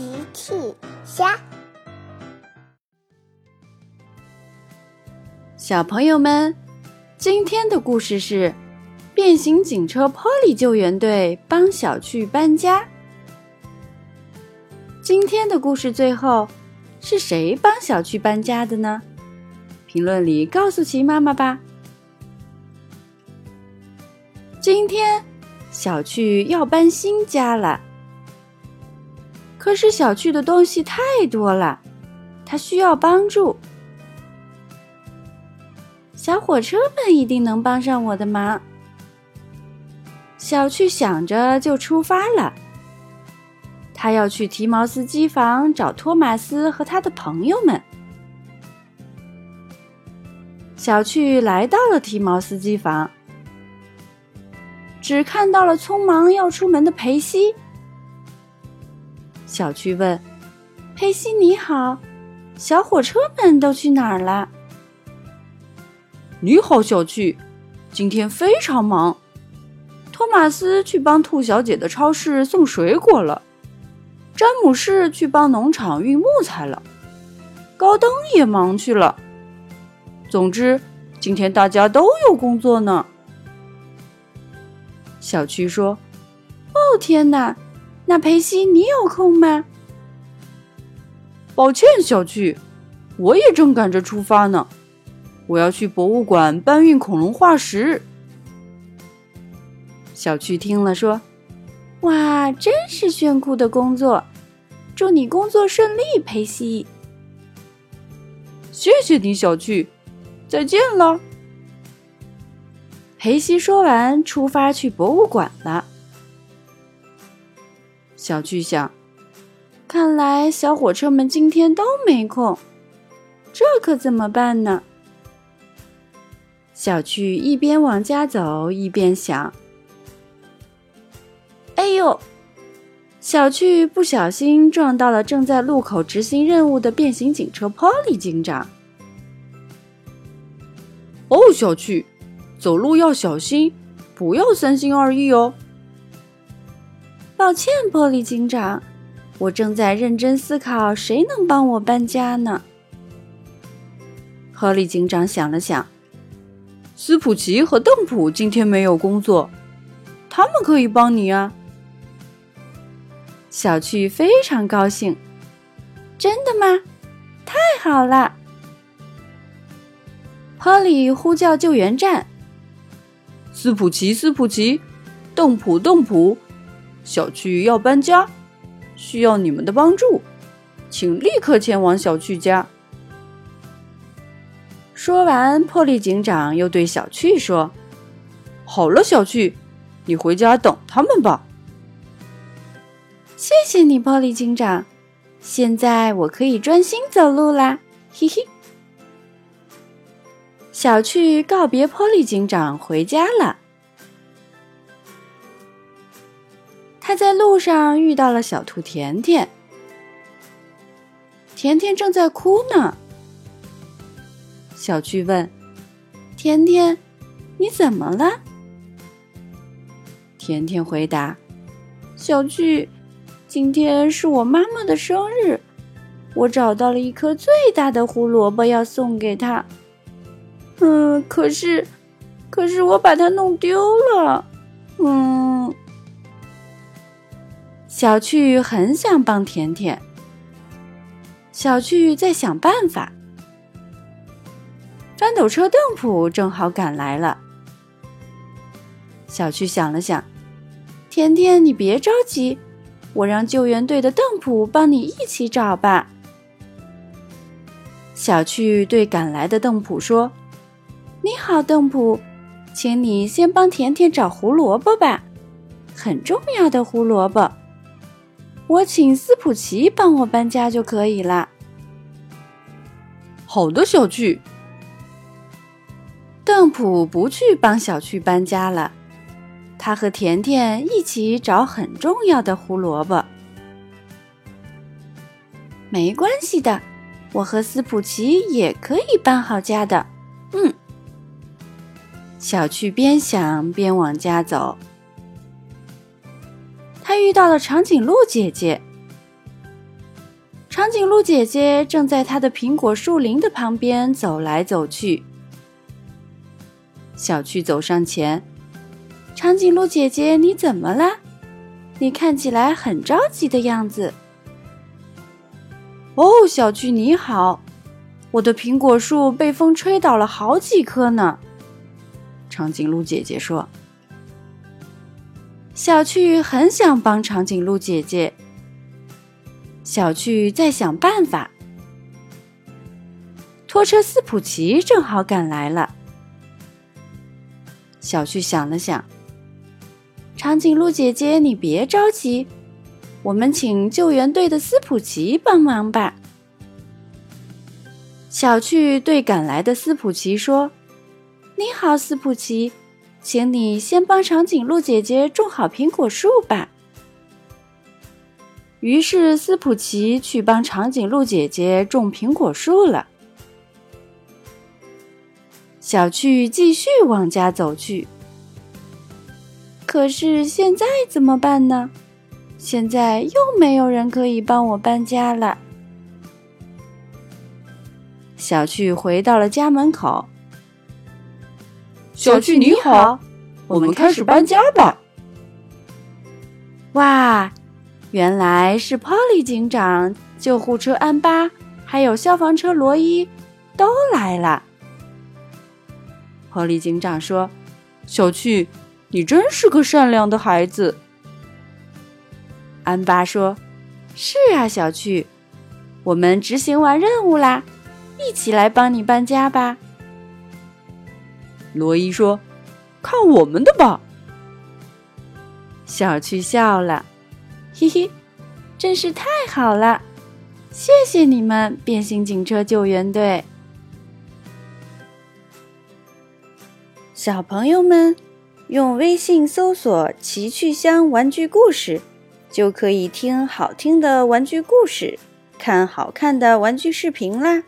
奇趣虾，小朋友们，今天的故事是变形警车 Polly 救援队帮小趣搬家。今天的故事最后是谁帮小趣搬家的呢？评论里告诉奇妈妈吧。今天小趣要搬新家了。可是小趣的东西太多了，他需要帮助。小火车们一定能帮上我的忙。小趣想着就出发了。他要去提毛斯机房找托马斯和他的朋友们。小趣来到了提毛斯机房，只看到了匆忙要出门的裴西。小趣问：“佩西你好，小火车们都去哪儿了？”“你好，小趣，今天非常忙。托马斯去帮兔小姐的超市送水果了，詹姆士去帮农场运木材了，高登也忙去了。总之，今天大家都有工作呢。”小趣说：“哦，天哪！”那裴西，你有空吗？抱歉，小趣，我也正赶着出发呢。我要去博物馆搬运恐龙化石。小趣听了说：“哇，真是炫酷的工作！祝你工作顺利，裴西。”谢谢你，小趣，再见了。裴西说完，出发去博物馆了。小巨想，看来小火车们今天都没空，这可怎么办呢？小趣一边往家走，一边想：“哎呦！”小趣不小心撞到了正在路口执行任务的变形警车 Polly 警长。哦，小趣，走路要小心，不要三心二意哦。抱歉，玻璃警长，我正在认真思考谁能帮我搬家呢。玻璃警长想了想，斯普奇和邓普今天没有工作，他们可以帮你啊。小趣非常高兴，真的吗？太好了！玻璃呼叫救援站，斯普奇，斯普奇，邓普，邓普。小区要搬家，需要你们的帮助，请立刻前往小区家。说完，破例警长又对小趣说：“好了，小趣，你回家等他们吧。”谢谢你，破例警长。现在我可以专心走路啦，嘿嘿。小趣告别破例警长，回家了。他在路上遇到了小兔甜甜，甜甜正在哭呢。小趣问：“甜甜，你怎么了？”甜甜回答：“小趣，今天是我妈妈的生日，我找到了一颗最大的胡萝卜要送给她。嗯，可是，可是我把它弄丢了。嗯。”小趣很想帮甜甜。小趣在想办法。翻斗车邓普正好赶来了。小趣想了想：“甜甜，你别着急，我让救援队的邓普帮你一起找吧。”小趣对赶来的邓普说：“你好，邓普，请你先帮甜甜找胡萝卜吧，很重要的胡萝卜。”我请斯普奇帮我搬家就可以了。好的，小趣。邓普不去帮小趣搬家了，他和甜甜一起找很重要的胡萝卜。没关系的，我和斯普奇也可以搬好家的。嗯。小趣边想边往家走。遇到了长颈鹿姐姐。长颈鹿姐姐正在她的苹果树林的旁边走来走去。小趣走上前：“长颈鹿姐姐，你怎么了？你看起来很着急的样子。”“哦，小趣你好，我的苹果树被风吹倒了好几棵呢。”长颈鹿姐姐说。小趣很想帮长颈鹿姐姐。小趣在想办法。拖车斯普奇正好赶来了。小趣想了想：“长颈鹿姐姐，你别着急，我们请救援队的斯普奇帮忙吧。”小趣对赶来的斯普奇说：“你好，斯普奇。”请你先帮长颈鹿姐姐种好苹果树吧。于是斯普奇去帮长颈鹿姐姐种苹果树了。小趣继续往家走去。可是现在怎么办呢？现在又没有人可以帮我搬家了。小趣回到了家门口。小趣你好，我们开始搬家吧。哇，原来是 Polly 警长、救护车安巴，还有消防车罗伊都来了。Polly 警长说：“小趣，你真是个善良的孩子。”安巴说：“是啊，小趣，我们执行完任务啦，一起来帮你搬家吧。”罗伊说：“看我们的吧。”小趣笑了，嘿嘿，真是太好了！谢谢你们，变形警车救援队。小朋友们，用微信搜索“奇趣箱玩具故事”，就可以听好听的玩具故事，看好看的玩具视频啦。